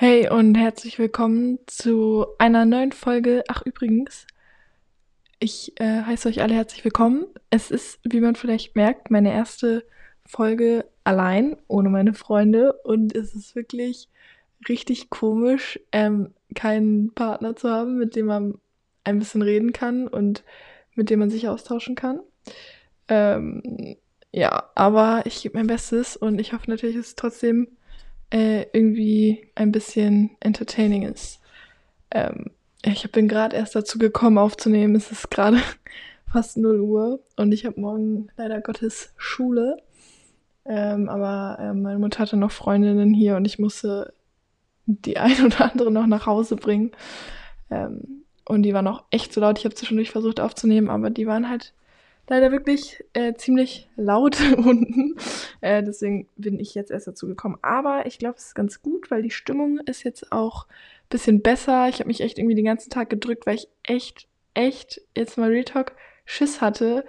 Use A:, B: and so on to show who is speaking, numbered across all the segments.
A: Hey und herzlich willkommen zu einer neuen Folge. Ach übrigens, ich äh, heiße euch alle herzlich willkommen. Es ist, wie man vielleicht merkt, meine erste Folge allein, ohne meine Freunde. Und es ist wirklich richtig komisch, ähm, keinen Partner zu haben, mit dem man ein bisschen reden kann und mit dem man sich austauschen kann. Ähm, ja, aber ich gebe mein Bestes und ich hoffe natürlich, dass es trotzdem äh, irgendwie ein bisschen entertaining ist. Ähm, ich bin gerade erst dazu gekommen aufzunehmen. Es ist gerade fast 0 Uhr und ich habe morgen leider Gottes Schule. Ähm, aber äh, meine Mutter hatte noch Freundinnen hier und ich musste die ein oder andere noch nach Hause bringen. Ähm, und die waren auch echt so laut. Ich habe zwischendurch versucht aufzunehmen, aber die waren halt leider wirklich äh, ziemlich laut unten. Äh, deswegen bin ich jetzt erst dazu gekommen. Aber ich glaube, es ist ganz gut, weil die Stimmung ist jetzt auch ein bisschen besser. Ich habe mich echt irgendwie den ganzen Tag gedrückt, weil ich echt, echt jetzt mal Real Talk Schiss hatte,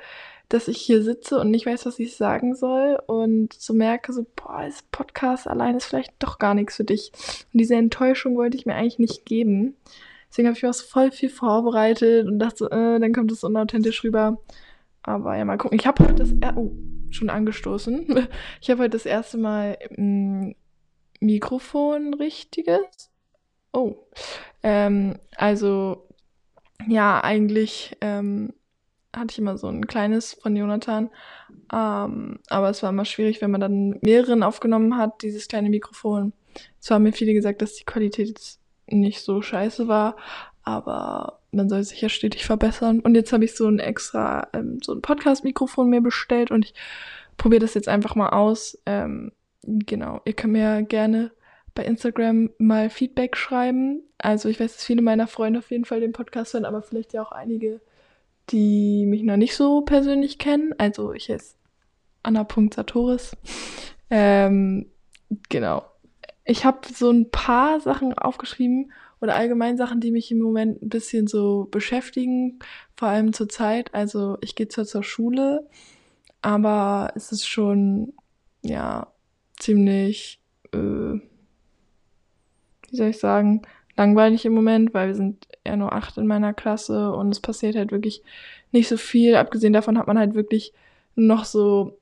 A: dass ich hier sitze und nicht weiß, was ich sagen soll und so merke, so, boah, das Podcast allein ist vielleicht doch gar nichts für dich. Und diese Enttäuschung wollte ich mir eigentlich nicht geben. Deswegen habe ich mir auch voll viel vorbereitet und dachte, äh, dann kommt es unauthentisch rüber. Aber ja, mal gucken. Ich habe heute das er oh, schon angestoßen. Ich habe heute das erste Mal ein Mikrofon richtiges. Oh. Ähm, also, ja, eigentlich ähm, hatte ich immer so ein kleines von Jonathan. Ähm, aber es war immer schwierig, wenn man dann mehreren aufgenommen hat, dieses kleine Mikrofon. Zwar haben mir viele gesagt, dass die Qualität nicht so scheiße war, aber man soll sich ja stetig verbessern. Und jetzt habe ich so ein extra, ähm, so ein Podcast-Mikrofon mir bestellt und ich probiere das jetzt einfach mal aus. Ähm, genau, ihr könnt mir gerne bei Instagram mal Feedback schreiben. Also ich weiß, dass viele meiner Freunde auf jeden Fall den Podcast hören, aber vielleicht ja auch einige, die mich noch nicht so persönlich kennen. Also ich heiße Anna.Satoris. Ähm, genau. Ich habe so ein paar Sachen aufgeschrieben oder allgemein Sachen, die mich im Moment ein bisschen so beschäftigen, vor allem zur Zeit. Also ich gehe zwar zur Schule, aber es ist schon, ja, ziemlich, äh, wie soll ich sagen, langweilig im Moment, weil wir sind eher nur acht in meiner Klasse und es passiert halt wirklich nicht so viel. Abgesehen davon hat man halt wirklich noch so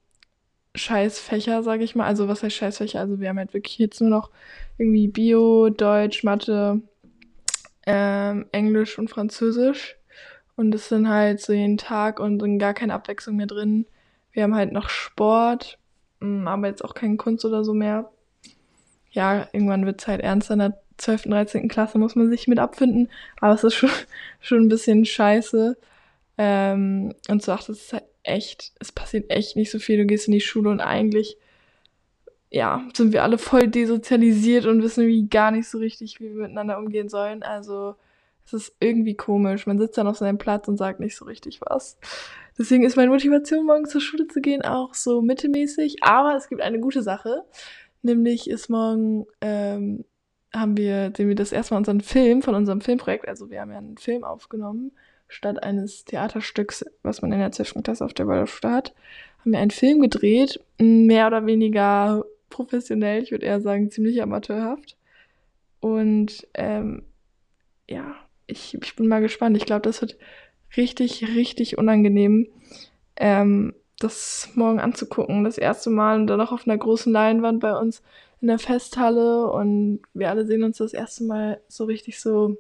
A: Scheißfächer, sage ich mal. Also was heißt Scheißfächer? Also wir haben halt wirklich jetzt nur noch irgendwie Bio, Deutsch, Mathe, ähm, Englisch und Französisch. Und das sind halt so jeden Tag und sind gar keine Abwechslung mehr drin. Wir haben halt noch Sport, mm, aber jetzt auch keine Kunst oder so mehr. Ja, irgendwann wird es halt ernster. In der 12. und 13. Klasse muss man sich mit abfinden. Aber es ist schon, schon ein bisschen scheiße. Ähm, und so, ach, das ist halt echt, es passiert echt nicht so viel. Du gehst in die Schule und eigentlich ja, sind wir alle voll desozialisiert und wissen wie gar nicht so richtig, wie wir miteinander umgehen sollen. Also es ist irgendwie komisch. Man sitzt dann auf seinem Platz und sagt nicht so richtig was. Deswegen ist meine Motivation, morgen zur Schule zu gehen, auch so mittelmäßig. Aber es gibt eine gute Sache. Nämlich ist morgen, ähm, haben wir, sehen wir das erstmal unseren Film von unserem Filmprojekt. Also wir haben ja einen Film aufgenommen, statt eines Theaterstücks, was man in der 12. Klasse auf der Waldorfstadt hat, haben wir einen Film gedreht, mehr oder weniger professionell, ich würde eher sagen ziemlich amateurhaft. Und ähm, ja, ich, ich bin mal gespannt. Ich glaube, das wird richtig, richtig unangenehm, ähm, das morgen anzugucken. Das erste Mal und dann auch auf einer großen Leinwand bei uns in der Festhalle und wir alle sehen uns das erste Mal so richtig so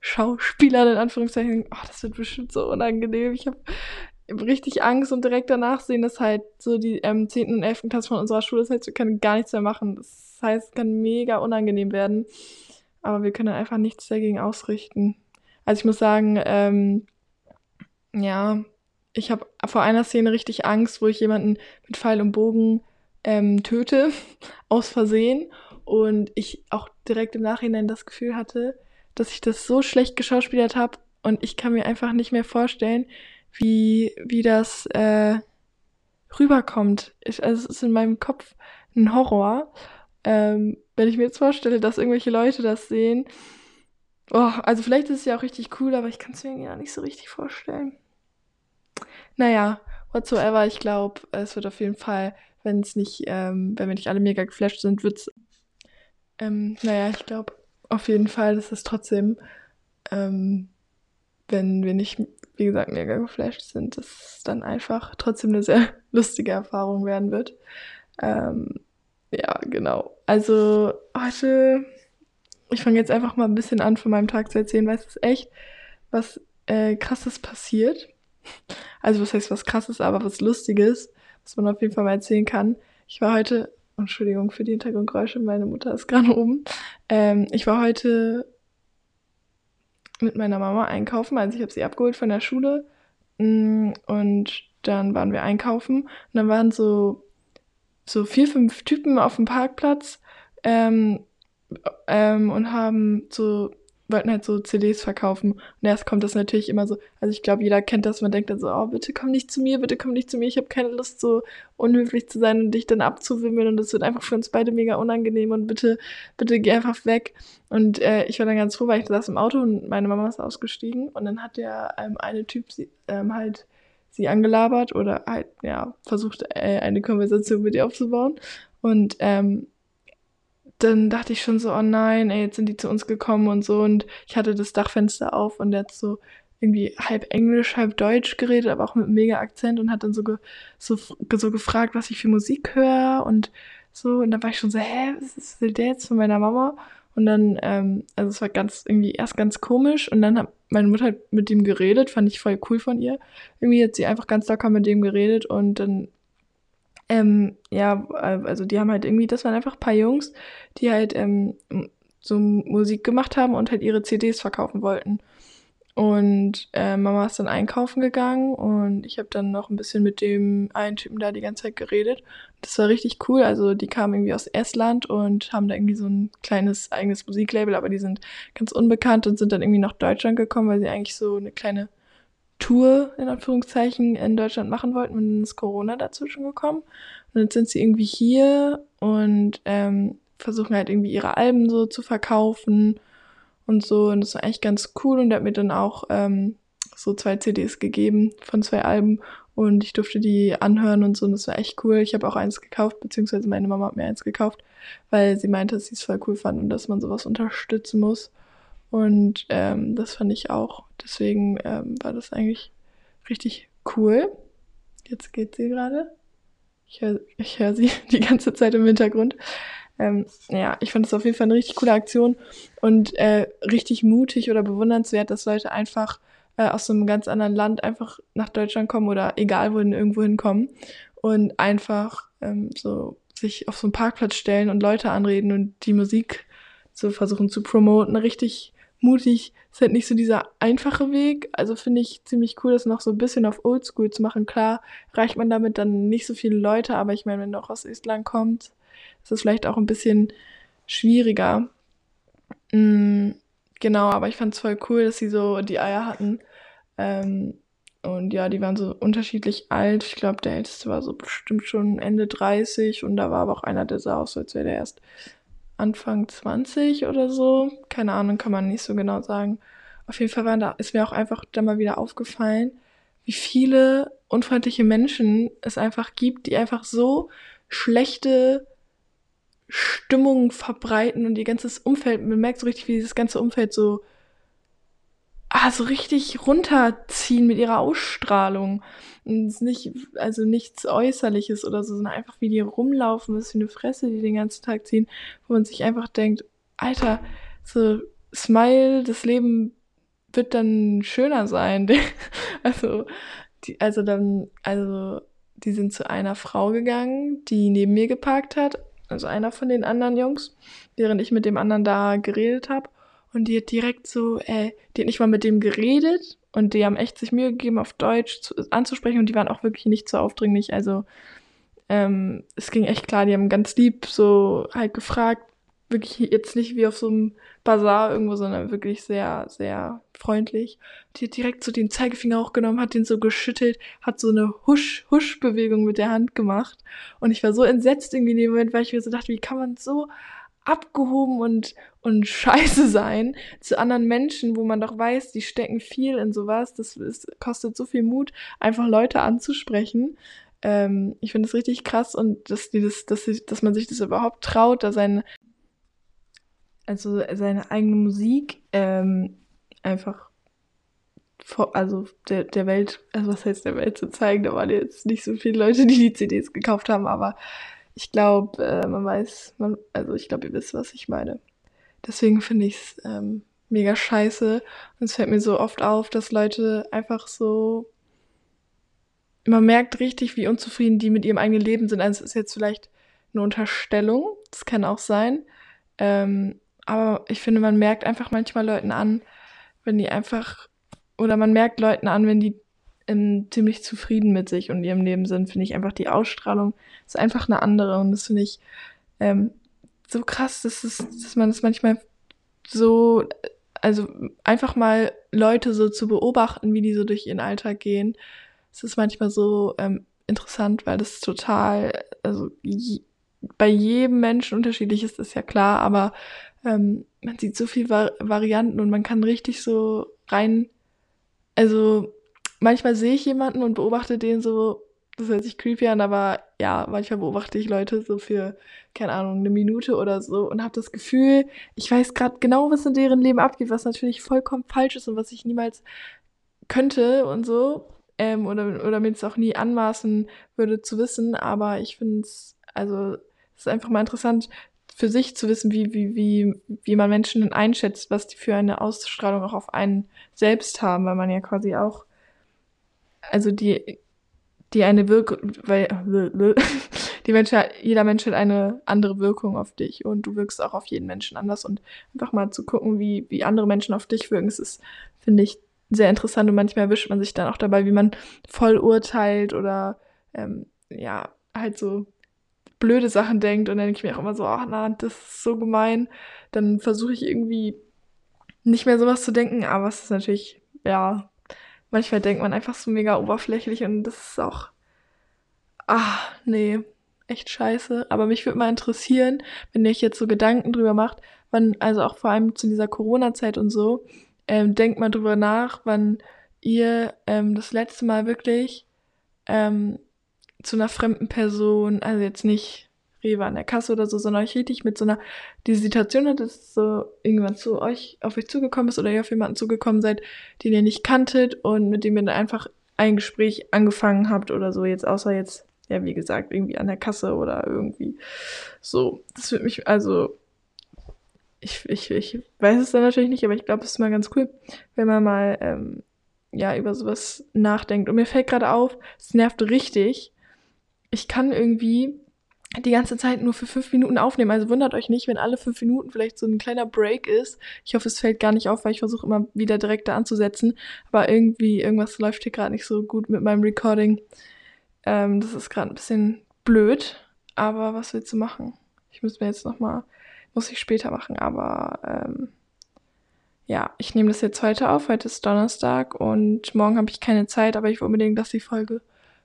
A: Schauspieler in Anführungszeichen. Oh, das wird bestimmt so unangenehm. Ich habe richtig Angst und direkt danach sehen, dass halt so die ähm, 10. und 11. Klasse von unserer Schule, das heißt, wir können gar nichts mehr machen. Das heißt, es kann mega unangenehm werden. Aber wir können einfach nichts dagegen ausrichten. Also ich muss sagen, ähm, ja, ich habe vor einer Szene richtig Angst, wo ich jemanden mit Pfeil und Bogen ähm, töte, aus Versehen. Und ich auch direkt im Nachhinein das Gefühl hatte, dass ich das so schlecht geschauspielert habe und ich kann mir einfach nicht mehr vorstellen, wie, wie das äh, rüberkommt. Ich, also es ist in meinem Kopf ein Horror. Ähm, wenn ich mir jetzt vorstelle, dass irgendwelche Leute das sehen. Oh, also vielleicht ist es ja auch richtig cool, aber ich kann es mir ja nicht so richtig vorstellen. Naja, whatsoever, ich glaube, es wird auf jeden Fall, wenn es nicht, ähm, wenn wir nicht alle mega geflasht sind, wird es Ähm, naja, ich glaube auf jeden Fall, dass es trotzdem, ähm, wenn wir nicht, wie gesagt, mega geflasht sind, dass es dann einfach trotzdem eine sehr lustige Erfahrung werden wird. Ähm, ja, genau. Also heute, ich fange jetzt einfach mal ein bisschen an von meinem Tag zu erzählen, weil es ist echt was äh, krasses passiert. Also was heißt was krasses, aber was lustiges, was man auf jeden Fall mal erzählen kann. Ich war heute, Entschuldigung für die Hintergrundgeräusche, meine Mutter ist gerade oben. Ähm, ich war heute mit meiner Mama einkaufen, also ich habe sie abgeholt von der Schule. Mm, und dann waren wir einkaufen. Und dann waren so so vier, fünf Typen auf dem Parkplatz ähm, ähm, und haben so, wollten halt so CDs verkaufen. Und erst kommt das natürlich immer so, also ich glaube, jeder kennt das, man denkt dann so, oh, bitte komm nicht zu mir, bitte komm nicht zu mir, ich habe keine Lust, so unhöflich zu sein und dich dann abzuwimmeln und das wird einfach für uns beide mega unangenehm und bitte, bitte geh einfach weg. Und äh, ich war dann ganz froh, weil ich saß im Auto und meine Mama ist ausgestiegen und dann hat der ähm, eine Typ sie, ähm, halt sie angelabert oder halt, ja, versucht, äh, eine Konversation mit ihr aufzubauen. Und ähm, dann dachte ich schon so, oh nein, ey, jetzt sind die zu uns gekommen und so. Und ich hatte das Dachfenster auf und der hat so irgendwie halb Englisch, halb Deutsch geredet, aber auch mit mega Akzent und hat dann so, ge so, so gefragt, was ich für Musik höre und so. Und dann war ich schon so, hä, was will der jetzt von meiner Mama? Und dann, ähm, also es war ganz, irgendwie erst ganz komisch und dann hat meine Mutter halt mit dem geredet, fand ich voll cool von ihr. Irgendwie hat sie einfach ganz locker mit dem geredet und dann, ähm, ja, also die haben halt irgendwie, das waren einfach ein paar Jungs, die halt ähm, so Musik gemacht haben und halt ihre CDs verkaufen wollten. Und äh, Mama ist dann einkaufen gegangen und ich habe dann noch ein bisschen mit dem einen Typen da die ganze Zeit geredet. Das war richtig cool. Also die kamen irgendwie aus Estland und haben da irgendwie so ein kleines eigenes Musiklabel, aber die sind ganz unbekannt und sind dann irgendwie nach Deutschland gekommen, weil sie eigentlich so eine kleine Tour in Anführungszeichen in Deutschland machen wollten und dann ist Corona dazwischen gekommen. Und dann sind sie irgendwie hier und ähm, versuchen halt irgendwie ihre Alben so zu verkaufen und so. Und das war eigentlich ganz cool. Und der hat mir dann auch ähm, so zwei CDs gegeben von zwei Alben. Und ich durfte die anhören und so. Und das war echt cool. Ich habe auch eins gekauft, beziehungsweise meine Mama hat mir eins gekauft, weil sie meinte, dass sie es voll cool fand und dass man sowas unterstützen muss. Und ähm, das fand ich auch. Deswegen ähm, war das eigentlich richtig cool. Jetzt geht sie gerade. Ich höre ich hör sie die ganze Zeit im Hintergrund. Ähm, ja, ich fand es auf jeden Fall eine richtig coole Aktion und äh, richtig mutig oder bewundernswert, dass Leute einfach äh, aus einem ganz anderen Land einfach nach Deutschland kommen oder egal wohin irgendwo hinkommen und einfach ähm, so sich auf so einen Parkplatz stellen und Leute anreden und die Musik so versuchen zu promoten. Richtig mutig. Ist halt nicht so dieser einfache Weg. Also finde ich ziemlich cool, das noch so ein bisschen auf Oldschool zu machen. Klar, reicht man damit dann nicht so viele Leute, aber ich meine, wenn du auch aus Estland kommst, ist es vielleicht auch ein bisschen schwieriger. Mhm, genau, aber ich fand es voll cool, dass sie so die Eier hatten. Ähm, und ja, die waren so unterschiedlich alt. Ich glaube, der älteste war so bestimmt schon Ende 30 und da war aber auch einer, der sah aus, als wäre der erst Anfang 20 oder so. Keine Ahnung, kann man nicht so genau sagen. Auf jeden Fall waren da, ist mir auch einfach da mal wieder aufgefallen, wie viele unfreundliche Menschen es einfach gibt, die einfach so schlechte Stimmung verbreiten und ihr ganzes Umfeld, man merkt so richtig, wie dieses ganze Umfeld so, ah, so richtig runterziehen mit ihrer Ausstrahlung. Und es nicht, also nichts Äußerliches oder so, sondern einfach wie die rumlaufen, was für eine Fresse die den ganzen Tag ziehen, wo man sich einfach denkt, Alter, so Smile, das Leben wird dann schöner sein. also, die, also dann, also, die sind zu einer Frau gegangen, die neben mir geparkt hat also einer von den anderen Jungs, während ich mit dem anderen da geredet habe. Und die hat direkt so, äh, die hat nicht mal mit dem geredet und die haben echt sich Mühe gegeben, auf Deutsch zu, anzusprechen und die waren auch wirklich nicht so aufdringlich. Also ähm, es ging echt klar, die haben ganz lieb so halt gefragt, wirklich jetzt nicht wie auf so einem Bazar irgendwo, sondern wirklich sehr, sehr freundlich. Die hat direkt so den Zeigefinger hochgenommen, hat den so geschüttelt, hat so eine Husch-Husch-Bewegung mit der Hand gemacht. Und ich war so entsetzt irgendwie in dem Moment, weil ich mir so dachte, wie kann man so abgehoben und, und scheiße sein zu anderen Menschen, wo man doch weiß, die stecken viel in sowas. Das ist, kostet so viel Mut, einfach Leute anzusprechen. Ähm, ich finde das richtig krass und dass, die das, dass, dass man sich das überhaupt traut, da sein also seine eigene Musik ähm, einfach vor, also der, der Welt, also was heißt der Welt zu zeigen, da waren jetzt nicht so viele Leute, die die CDs gekauft haben, aber ich glaube, äh, man weiß, man, also ich glaube, ihr wisst, was ich meine. Deswegen finde ich es ähm, mega scheiße. Und es fällt mir so oft auf, dass Leute einfach so. Man merkt richtig, wie unzufrieden die mit ihrem eigenen Leben sind. Also es ist jetzt vielleicht eine Unterstellung, das kann auch sein. Ähm, aber ich finde, man merkt einfach manchmal Leuten an, wenn die einfach, oder man merkt Leuten an, wenn die ähm, ziemlich zufrieden mit sich und ihrem Leben sind, finde ich einfach die Ausstrahlung ist einfach eine andere und das finde ich ähm, so krass, dass, es, dass man das manchmal so, also einfach mal Leute so zu beobachten, wie die so durch ihren Alltag gehen, es ist manchmal so ähm, interessant, weil das total, also je, bei jedem Menschen unterschiedlich ist, ist ja klar, aber ähm, man sieht so viele Vari Varianten und man kann richtig so rein, also manchmal sehe ich jemanden und beobachte den so, das hört sich creepy an, aber ja, manchmal beobachte ich Leute so für, keine Ahnung, eine Minute oder so und habe das Gefühl, ich weiß gerade genau, was in deren Leben abgeht, was natürlich vollkommen falsch ist und was ich niemals könnte und so. Ähm, oder, oder mir es auch nie anmaßen würde zu wissen, aber ich finde es, also es ist einfach mal interessant für sich zu wissen, wie, wie, wie, wie man Menschen einschätzt, was die für eine Ausstrahlung auch auf einen selbst haben, weil man ja quasi auch also die, die eine Wirkung, weil die Menschen, jeder Mensch hat eine andere Wirkung auf dich und du wirkst auch auf jeden Menschen anders und einfach mal zu gucken, wie, wie andere Menschen auf dich wirken, das ist, finde ich, sehr interessant und manchmal erwischt man sich dann auch dabei, wie man voll urteilt oder ähm, ja, halt so blöde Sachen denkt und dann denke ich mir auch immer so, ach na, das ist so gemein. Dann versuche ich irgendwie nicht mehr sowas zu denken, aber es ist natürlich, ja, manchmal denkt man einfach so mega oberflächlich und das ist auch, ah, nee, echt scheiße. Aber mich würde mal interessieren, wenn ihr euch jetzt so Gedanken drüber macht, wann, also auch vor allem zu dieser Corona-Zeit und so, ähm, denkt mal drüber nach, wann ihr ähm, das letzte Mal wirklich ähm, zu einer fremden Person, also jetzt nicht Rewe an der Kasse oder so, sondern euch richtig mit so einer, die Situation hat, dass so irgendwann zu euch, auf euch zugekommen ist oder ihr auf jemanden zugekommen seid, den ihr nicht kanntet und mit dem ihr dann einfach ein Gespräch angefangen habt oder so, jetzt außer jetzt, ja, wie gesagt, irgendwie an der Kasse oder irgendwie so. Das würde mich, also, ich, ich, ich weiß es dann natürlich nicht, aber ich glaube, es ist mal ganz cool, wenn man mal, ähm, ja, über sowas nachdenkt. Und mir fällt gerade auf, es nervt richtig. Ich kann irgendwie die ganze Zeit nur für fünf Minuten aufnehmen. Also wundert euch nicht, wenn alle fünf Minuten vielleicht so ein kleiner Break ist. Ich hoffe, es fällt gar nicht auf, weil ich versuche immer wieder direkt da anzusetzen. Aber irgendwie, irgendwas läuft hier gerade nicht so gut mit meinem Recording. Ähm, das ist gerade ein bisschen blöd. Aber was willst du machen? Ich muss mir jetzt nochmal, muss ich später machen, aber ähm, ja, ich nehme das jetzt heute auf. Heute ist Donnerstag und morgen habe ich keine Zeit, aber ich will unbedingt, dass die Folge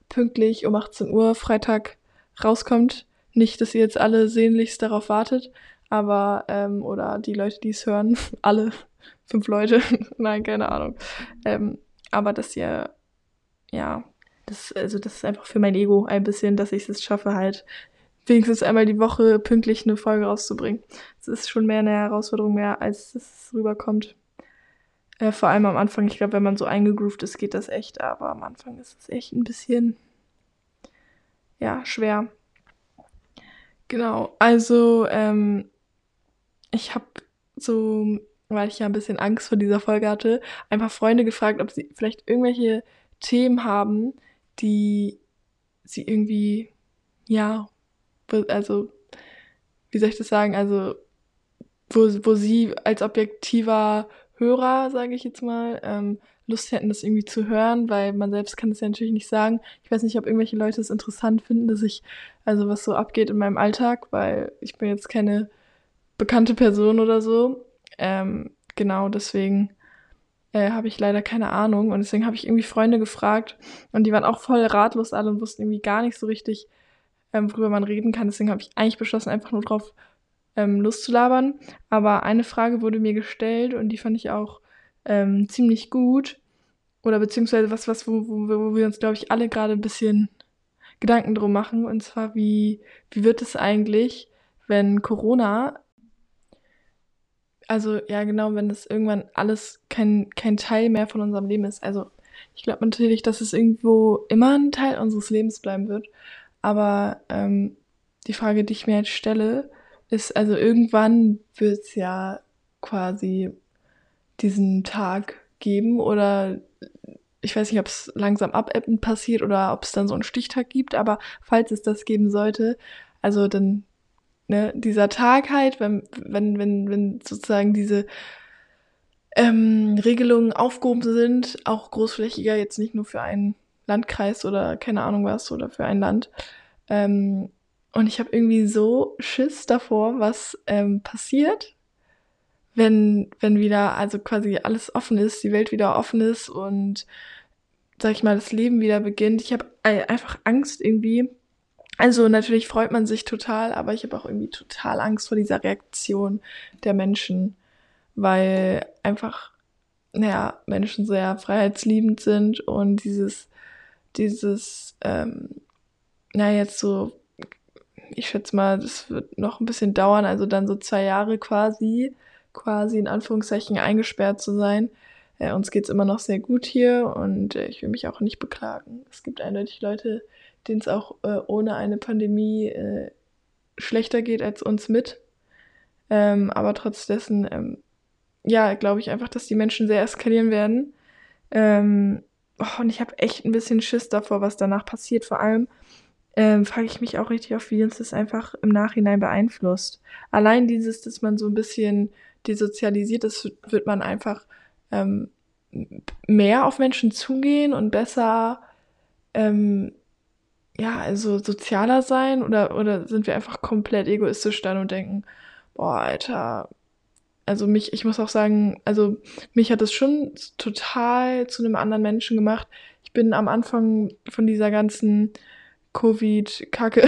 A: pünktlich um 18 Uhr Freitag rauskommt. Nicht, dass ihr jetzt alle sehnlichst darauf wartet, aber, ähm, oder die Leute, die es hören, alle fünf Leute, nein, keine Ahnung. Ähm, aber dass ihr, ja, das, also das ist einfach für mein Ego ein bisschen, dass ich es schaffe, halt wenigstens einmal die Woche pünktlich eine Folge rauszubringen. Das ist schon mehr eine Herausforderung mehr, als es rüberkommt. Äh, vor allem am Anfang, ich glaube, wenn man so eingegroovt ist, geht das echt, aber am Anfang ist es echt ein bisschen, ja, schwer. Genau, also ähm, ich habe so, weil ich ja ein bisschen Angst vor dieser Folge hatte, einfach Freunde gefragt, ob sie vielleicht irgendwelche Themen haben, die sie irgendwie, ja, also, wie soll ich das sagen, also, wo, wo sie als objektiver Hörer, sage ich jetzt mal, ähm, Lust hätten, das irgendwie zu hören, weil man selbst kann das ja natürlich nicht sagen. Ich weiß nicht, ob irgendwelche Leute es interessant finden, dass ich, also was so abgeht in meinem Alltag, weil ich bin jetzt keine bekannte Person oder so. Ähm, genau, deswegen äh, habe ich leider keine Ahnung und deswegen habe ich irgendwie Freunde gefragt und die waren auch voll ratlos alle und wussten irgendwie gar nicht so richtig, ähm, worüber man reden kann. Deswegen habe ich eigentlich beschlossen, einfach nur drauf ähm, loszulabern. Aber eine Frage wurde mir gestellt und die fand ich auch ähm, ziemlich gut. Oder beziehungsweise was, was, wo, wo, wo wir uns, glaube ich, alle gerade ein bisschen Gedanken drum machen. Und zwar, wie, wie wird es eigentlich, wenn Corona also ja genau, wenn das irgendwann alles kein, kein Teil mehr von unserem Leben ist. Also ich glaube natürlich, dass es irgendwo immer ein Teil unseres Lebens bleiben wird. Aber ähm, die Frage, die ich mir jetzt stelle, ist, also irgendwann wird es ja quasi diesen Tag geben oder ich weiß nicht, ob es langsam abebbend passiert oder ob es dann so einen Stichtag gibt, aber falls es das geben sollte, also dann ne, dieser Tag halt, wenn, wenn, wenn, wenn sozusagen diese ähm, Regelungen aufgehoben sind, auch großflächiger, jetzt nicht nur für einen Landkreis oder keine Ahnung was oder für ein Land. Ähm, und ich habe irgendwie so Schiss davor, was ähm, passiert, wenn, wenn wieder, also quasi alles offen ist, die Welt wieder offen ist und, sag ich mal, das Leben wieder beginnt. Ich habe einfach Angst irgendwie. Also natürlich freut man sich total, aber ich habe auch irgendwie total Angst vor dieser Reaktion der Menschen, weil einfach, naja, Menschen sehr freiheitsliebend sind und dieses, dieses, ähm, na jetzt so, ich schätze mal, das wird noch ein bisschen dauern, also dann so zwei Jahre quasi, quasi in Anführungszeichen eingesperrt zu sein. Äh, uns geht's immer noch sehr gut hier und äh, ich will mich auch nicht beklagen. Es gibt eindeutig Leute, denen es auch äh, ohne eine Pandemie äh, schlechter geht als uns mit. Ähm, aber trotz dessen, ähm, ja, glaube ich einfach, dass die Menschen sehr eskalieren werden. Ähm, oh, und ich habe echt ein bisschen Schiss davor, was danach passiert. Vor allem ähm, frage ich mich auch richtig auf, wie uns das einfach im Nachhinein beeinflusst. Allein dieses, dass man so ein bisschen desozialisiert ist, wird man einfach ähm, mehr auf Menschen zugehen und besser, ähm, ja, also sozialer sein oder, oder sind wir einfach komplett egoistisch dann und denken, boah, Alter, also mich, ich muss auch sagen, also mich hat es schon total zu einem anderen Menschen gemacht. Ich bin am Anfang von dieser ganzen Covid-Kacke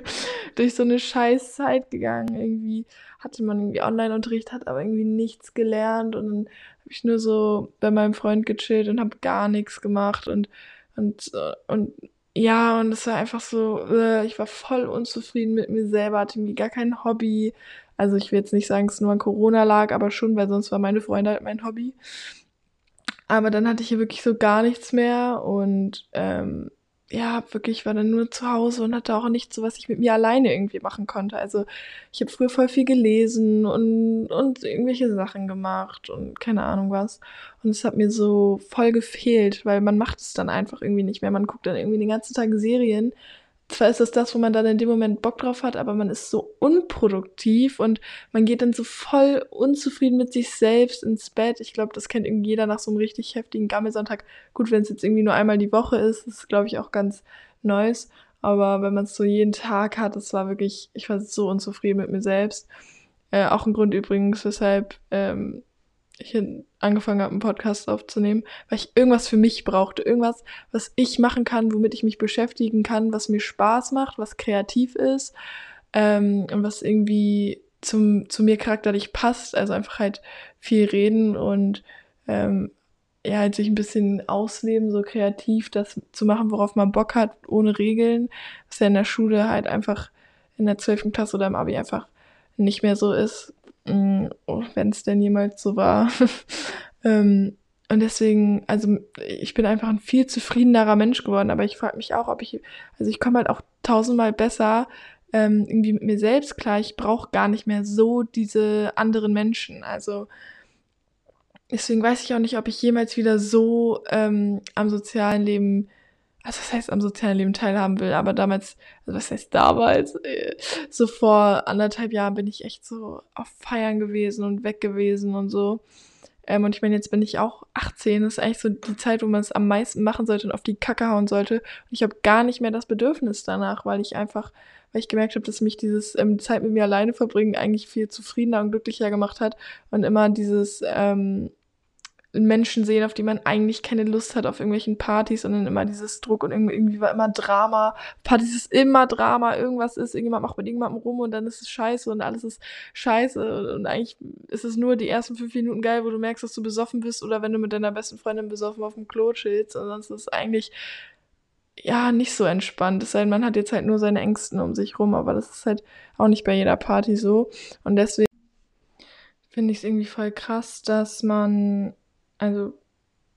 A: durch so eine scheiß Zeit gegangen. Irgendwie hatte man irgendwie Online-Unterricht, hat aber irgendwie nichts gelernt und dann habe ich nur so bei meinem Freund gechillt und habe gar nichts gemacht und und und ja, und es war einfach so, äh, ich war voll unzufrieden mit mir selber, hatte irgendwie gar kein Hobby. Also ich will jetzt nicht sagen, es nur an Corona lag, aber schon, weil sonst war meine Freunde halt mein Hobby. Aber dann hatte ich hier wirklich so gar nichts mehr und ähm, ja, wirklich war dann nur zu Hause und hatte auch nichts, was ich mit mir alleine irgendwie machen konnte. Also ich habe früher voll viel gelesen und, und irgendwelche Sachen gemacht und keine Ahnung was. Und es hat mir so voll gefehlt, weil man macht es dann einfach irgendwie nicht mehr. Man guckt dann irgendwie den ganzen Tag Serien zwar ist das das, wo man dann in dem Moment Bock drauf hat, aber man ist so unproduktiv und man geht dann so voll unzufrieden mit sich selbst ins Bett. Ich glaube, das kennt irgendwie jeder nach so einem richtig heftigen Gammelsonntag. Gut, wenn es jetzt irgendwie nur einmal die Woche ist, ist glaube ich auch ganz Neues. Aber wenn man es so jeden Tag hat, das war wirklich, ich war so unzufrieden mit mir selbst. Äh, auch ein Grund übrigens, weshalb ähm, ich angefangen habe, einen Podcast aufzunehmen, weil ich irgendwas für mich brauchte, irgendwas, was ich machen kann, womit ich mich beschäftigen kann, was mir Spaß macht, was kreativ ist ähm, und was irgendwie zum, zu mir charakterlich passt. Also einfach halt viel reden und ähm, ja, halt sich ein bisschen ausleben, so kreativ das zu machen, worauf man Bock hat, ohne Regeln, was ja in der Schule halt einfach in der 12. Klasse oder im Abi einfach nicht mehr so ist. Mm, oh, wenn es denn jemals so war. ähm, und deswegen, also ich bin einfach ein viel zufriedenerer Mensch geworden, aber ich frage mich auch, ob ich, also ich komme halt auch tausendmal besser ähm, irgendwie mit mir selbst klar. Ich brauche gar nicht mehr so diese anderen Menschen. Also deswegen weiß ich auch nicht, ob ich jemals wieder so ähm, am sozialen Leben also das heißt am sozialen Leben teilhaben will, aber damals, also was heißt damals, so vor anderthalb Jahren bin ich echt so auf Feiern gewesen und weg gewesen und so. Ähm, und ich meine, jetzt bin ich auch 18, das ist eigentlich so die Zeit, wo man es am meisten machen sollte und auf die Kacke hauen sollte. Und ich habe gar nicht mehr das Bedürfnis danach, weil ich einfach, weil ich gemerkt habe, dass mich dieses ähm, Zeit mit mir alleine verbringen eigentlich viel zufriedener und glücklicher gemacht hat und immer dieses ähm, Menschen sehen, auf die man eigentlich keine Lust hat auf irgendwelchen Partys dann immer dieses Druck und irgendwie war immer Drama. Partys ist immer Drama, irgendwas ist, irgendjemand macht mit irgendjemandem rum und dann ist es scheiße und alles ist scheiße und eigentlich ist es nur die ersten fünf Minuten geil, wo du merkst, dass du besoffen bist oder wenn du mit deiner besten Freundin besoffen auf dem Klo chillst und sonst ist es eigentlich ja, nicht so entspannt. Es sei denn, man hat jetzt halt nur seine Ängsten um sich rum, aber das ist halt auch nicht bei jeder Party so. Und deswegen finde ich es irgendwie voll krass, dass man, also,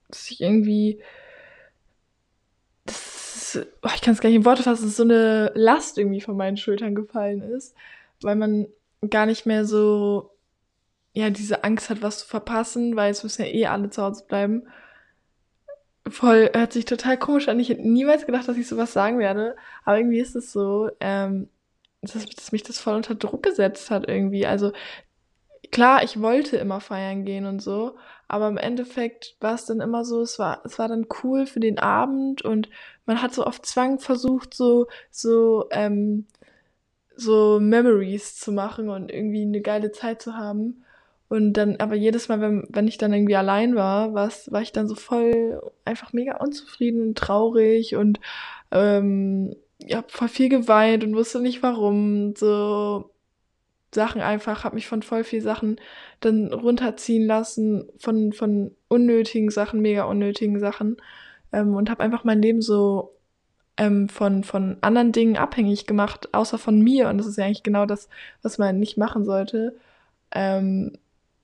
A: dass ich irgendwie, das, oh, ich kann es gar nicht in Worte fassen, dass so eine Last irgendwie von meinen Schultern gefallen ist, weil man gar nicht mehr so, ja, diese Angst hat, was zu verpassen, weil es müssen ja eh alle zu Hause bleiben. Voll, hört sich total komisch an. Ich hätte niemals gedacht, dass ich sowas sagen werde, aber irgendwie ist es so, ähm, dass, dass mich das voll unter Druck gesetzt hat irgendwie. Also klar, ich wollte immer feiern gehen und so, aber im Endeffekt war es dann immer so, es war, es war dann cool für den Abend und man hat so auf Zwang versucht, so, so, ähm, so Memories zu machen und irgendwie eine geile Zeit zu haben. Und dann, aber jedes Mal, wenn, wenn ich dann irgendwie allein war, war's, war ich dann so voll einfach mega unzufrieden und traurig und ähm, ja, voll viel geweint und wusste nicht warum. So, Sachen einfach, habe mich von voll viel Sachen dann runterziehen lassen, von, von unnötigen Sachen, mega unnötigen Sachen. Ähm, und habe einfach mein Leben so ähm, von, von anderen Dingen abhängig gemacht, außer von mir. Und das ist ja eigentlich genau das, was man nicht machen sollte. Ähm,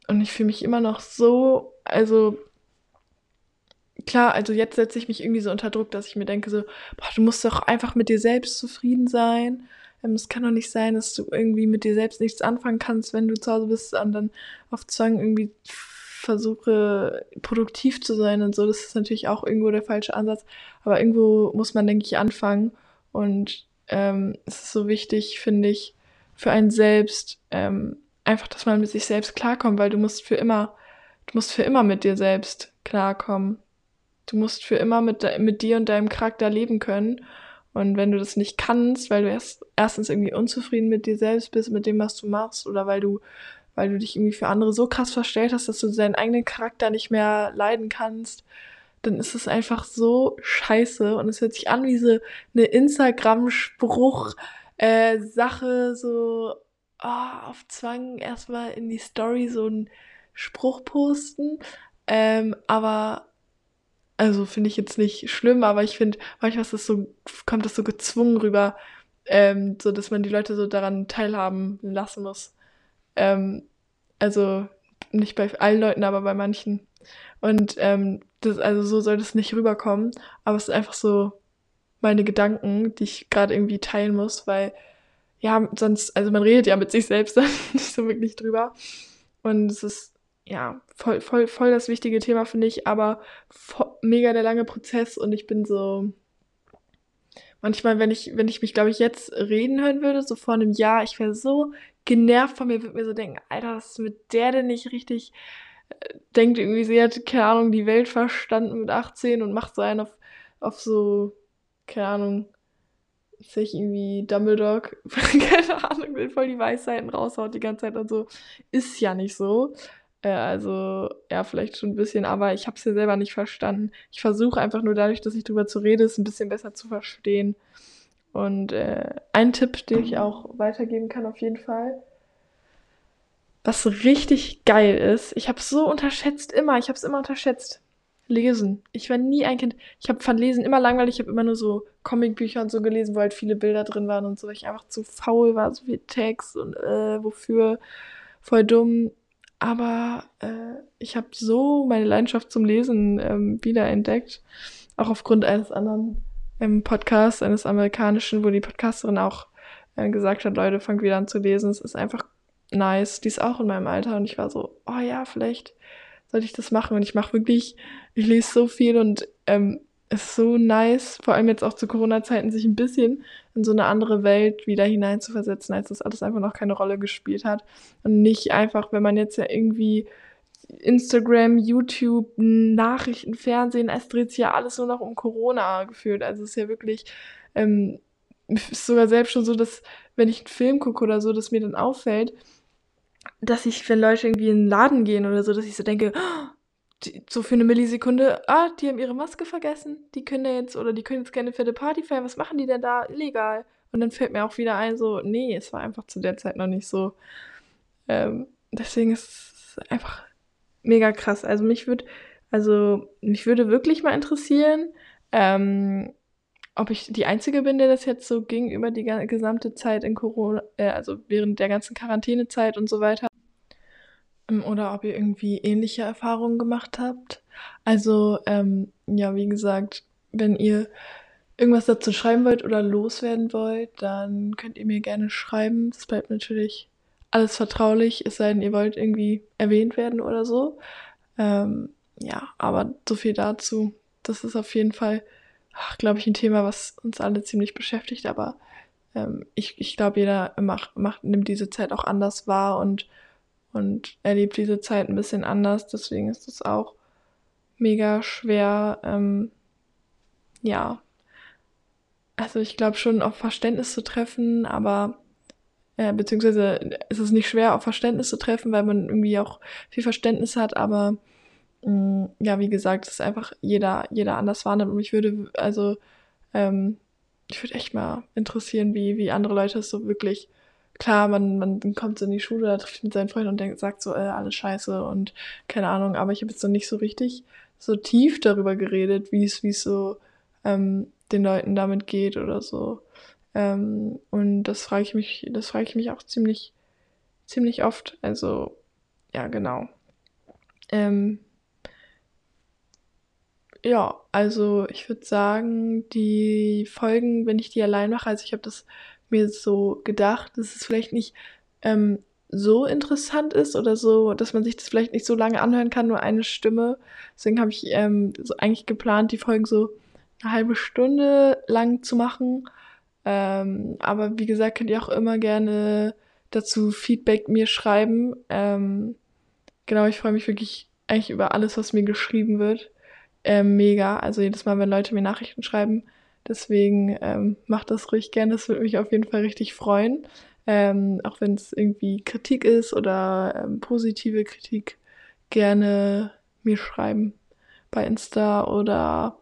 A: und ich fühle mich immer noch so, also klar, also jetzt setze ich mich irgendwie so unter Druck, dass ich mir denke so, boah, du musst doch einfach mit dir selbst zufrieden sein es kann doch nicht sein, dass du irgendwie mit dir selbst nichts anfangen kannst, wenn du zu Hause bist und dann auf Zwang irgendwie versuche, produktiv zu sein und so. Das ist natürlich auch irgendwo der falsche Ansatz. Aber irgendwo muss man, denke ich, anfangen. Und ähm, es ist so wichtig, finde ich, für einen selbst, ähm, einfach, dass man mit sich selbst klarkommt, weil du musst für immer, du musst für immer mit dir selbst klarkommen. Du musst für immer mit, mit dir und deinem Charakter leben können. Und wenn du das nicht kannst, weil du erst, erstens irgendwie unzufrieden mit dir selbst bist, mit dem, was du machst, oder weil du, weil du dich irgendwie für andere so krass verstellt hast, dass du deinen eigenen Charakter nicht mehr leiden kannst, dann ist es einfach so scheiße. Und es hört sich an wie so eine Instagram-Spruch, äh, Sache, so oh, auf Zwang erstmal in die Story so einen Spruch posten. Ähm, aber also finde ich jetzt nicht schlimm, aber ich finde, manchmal ist das so, kommt das so gezwungen rüber, ähm, so dass man die Leute so daran teilhaben lassen muss. Ähm, also nicht bei allen Leuten, aber bei manchen. Und ähm, das, also so soll das nicht rüberkommen. Aber es ist einfach so meine Gedanken, die ich gerade irgendwie teilen muss, weil ja, sonst, also man redet ja mit sich selbst dann nicht so wirklich drüber. Und es ist ja, voll, voll, voll das wichtige Thema, finde ich, aber voll, mega der lange Prozess und ich bin so. Manchmal, wenn ich, wenn ich mich, glaube ich, jetzt reden hören würde, so vor einem Jahr, ich wäre so genervt von mir, würde mir so denken, Alter, was ist mit der denn nicht richtig? Äh, denkt irgendwie, sie hat, keine Ahnung, die Welt verstanden mit 18 und macht so einen auf, auf so, keine Ahnung, sich irgendwie Dumbledore, keine Ahnung, will voll die Weisheiten raushaut die ganze Zeit und so. Ist ja nicht so. Äh, also, ja, vielleicht schon ein bisschen, aber ich habe es ja selber nicht verstanden. Ich versuche einfach nur dadurch, dass ich drüber zu rede, es ein bisschen besser zu verstehen. Und äh, ein Tipp, den ich auch weitergeben kann, auf jeden Fall, was richtig geil ist, ich habe es so unterschätzt, immer, ich habe es immer unterschätzt. Lesen. Ich war nie ein Kind. Ich habe von Lesen immer langweilig. Ich habe immer nur so Comicbücher und so gelesen, wo halt viele Bilder drin waren und so, weil ich einfach zu faul war, so viel Text und äh, wofür. Voll dumm. Aber äh, ich habe so meine Leidenschaft zum Lesen ähm, wiederentdeckt. Auch aufgrund eines anderen ähm, Podcasts, eines amerikanischen, wo die Podcasterin auch äh, gesagt hat, Leute, fangt wieder an zu lesen. Es ist einfach nice. Die ist auch in meinem Alter. Und ich war so, oh ja, vielleicht sollte ich das machen. Und ich mache wirklich, ich lese so viel und ähm, ist so nice, vor allem jetzt auch zu Corona-Zeiten, sich ein bisschen in so eine andere Welt wieder hineinzuversetzen, als das alles einfach noch keine Rolle gespielt hat. Und nicht einfach, wenn man jetzt ja irgendwie Instagram, YouTube, Nachrichten, Fernsehen, es dreht sich ja alles nur noch um Corona gefühlt. Also es ist ja wirklich, ähm, ist sogar selbst schon so, dass wenn ich einen Film gucke oder so, dass mir dann auffällt, dass ich, wenn Leute irgendwie in den Laden gehen oder so, dass ich so denke, oh, die, so für eine Millisekunde, ah, die haben ihre Maske vergessen, die können jetzt, oder die können jetzt gerne für eine Party feiern, was machen die denn da? Illegal. Und dann fällt mir auch wieder ein, so, nee, es war einfach zu der Zeit noch nicht so. Ähm, deswegen ist es einfach mega krass. Also mich würde, also mich würde wirklich mal interessieren, ähm, ob ich die Einzige bin, der das jetzt so ging über die gesamte Zeit in Corona, äh, also während der ganzen Quarantänezeit und so weiter. Ähm, oder ob ihr irgendwie ähnliche Erfahrungen gemacht habt. Also, ähm, ja, wie gesagt, wenn ihr irgendwas dazu schreiben wollt oder loswerden wollt, dann könnt ihr mir gerne schreiben. Das bleibt natürlich alles vertraulich, es sei denn, ihr wollt irgendwie erwähnt werden oder so. Ähm, ja, aber so viel dazu. Das ist auf jeden Fall, glaube ich, ein Thema, was uns alle ziemlich beschäftigt, aber ähm, ich, ich glaube, jeder macht, macht, nimmt diese Zeit auch anders wahr und, und erlebt diese Zeit ein bisschen anders. Deswegen ist es auch mega schwer, ähm, ja. Also ich glaube schon auf Verständnis zu treffen, aber äh, beziehungsweise ist es nicht schwer auf Verständnis zu treffen, weil man irgendwie auch viel Verständnis hat, aber mh, mm, ja, wie gesagt, es ist einfach jeder, jeder anders wahrnimmt. Und ich würde, also ähm, ich würde echt mal interessieren, wie, wie andere Leute es so wirklich. Klar, man, man kommt so in die Schule, da trifft mit seinen Freunden und denkt, sagt so, äh, alles scheiße und keine Ahnung, aber ich habe jetzt noch nicht so richtig so tief darüber geredet, wie es, wie es so ähm, den Leuten damit geht oder so. Ähm, und das frage ich mich, das frage ich mich auch ziemlich, ziemlich oft. Also, ja, genau. Ähm, ja, also ich würde sagen, die Folgen, wenn ich die allein mache, also ich habe das mir so gedacht, dass es vielleicht nicht ähm, so interessant ist oder so, dass man sich das vielleicht nicht so lange anhören kann, nur eine Stimme. Deswegen habe ich ähm, so eigentlich geplant, die Folgen so eine halbe Stunde lang zu machen. Ähm, aber wie gesagt, könnt ihr auch immer gerne dazu Feedback mir schreiben. Ähm, genau, ich freue mich wirklich eigentlich über alles, was mir geschrieben wird äh, mega. Also jedes Mal, wenn Leute mir Nachrichten schreiben. Deswegen ähm, macht das ruhig gerne. Das würde mich auf jeden Fall richtig freuen. Ähm, auch wenn es irgendwie Kritik ist oder ähm, positive Kritik, gerne mir schreiben bei Insta oder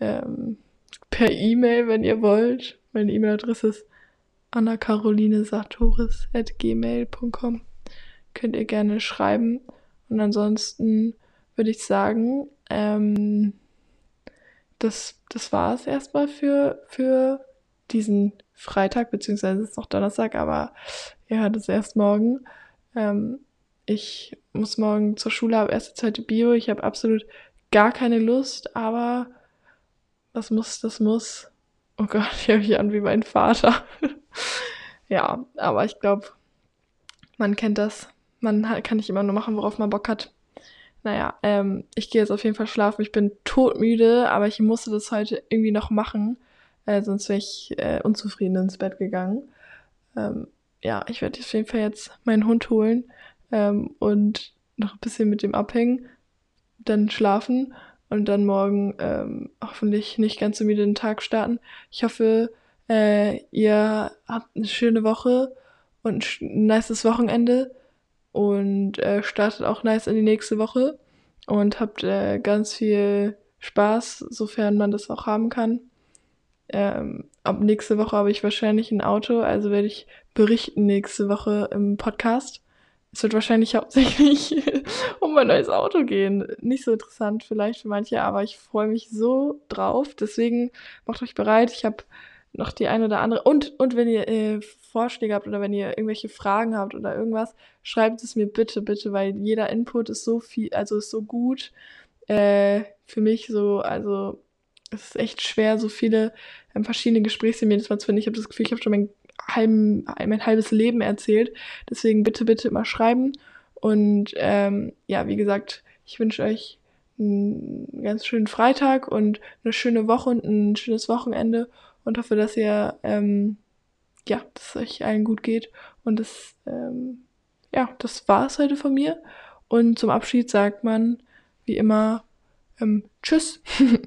A: ähm, per E-Mail, wenn ihr wollt. Meine E-Mail-Adresse ist annacarolinesartoris.gmail.com. Könnt ihr gerne schreiben. Und ansonsten würde ich sagen, ähm, das, das war es erstmal für, für diesen Freitag, beziehungsweise es ist noch Donnerstag, aber ja, das ist erst morgen. Ähm, ich muss morgen zur Schule, habe erste zweite Bio. Ich habe absolut gar keine Lust, aber das muss, das muss. Oh Gott, ich höre mich an wie mein Vater. ja, aber ich glaube, man kennt das. Man kann nicht immer nur machen, worauf man Bock hat. Naja, ähm, ich gehe jetzt auf jeden Fall schlafen. Ich bin todmüde, aber ich musste das heute irgendwie noch machen. Äh, sonst wäre ich äh, unzufrieden ins Bett gegangen. Ähm, ja, ich werde auf jeden Fall jetzt meinen Hund holen ähm, und noch ein bisschen mit dem abhängen, dann schlafen und dann morgen ähm, hoffentlich nicht ganz so müde den Tag starten. Ich hoffe, äh, ihr habt eine schöne Woche und ein nices Wochenende und äh, startet auch nice in die nächste Woche und habt äh, ganz viel Spaß, sofern man das auch haben kann. Ähm, ab nächste Woche habe ich wahrscheinlich ein Auto, also werde ich berichten nächste Woche im Podcast. Es wird wahrscheinlich hauptsächlich um mein neues Auto gehen. Nicht so interessant vielleicht für manche, aber ich freue mich so drauf. Deswegen macht euch bereit. Ich habe noch die eine oder andere. Und, und wenn ihr äh, Vorschläge habt oder wenn ihr irgendwelche Fragen habt oder irgendwas, schreibt es mir bitte, bitte, weil jeder Input ist so viel, also ist so gut. Äh, für mich so, also es ist echt schwer, so viele ähm, verschiedene Gespräche jedes Mal zu finden. Ich habe das Gefühl, ich habe schon mein, halben, mein halbes Leben erzählt. Deswegen bitte, bitte immer schreiben. Und ähm, ja, wie gesagt, ich wünsche euch einen ganz schönen Freitag und eine schöne Woche und ein schönes Wochenende und hoffe, dass ihr, ähm, ja, dass es euch allen gut geht. Und das, ähm, ja, das war es heute von mir. Und zum Abschied sagt man, wie immer, ähm, Tschüss.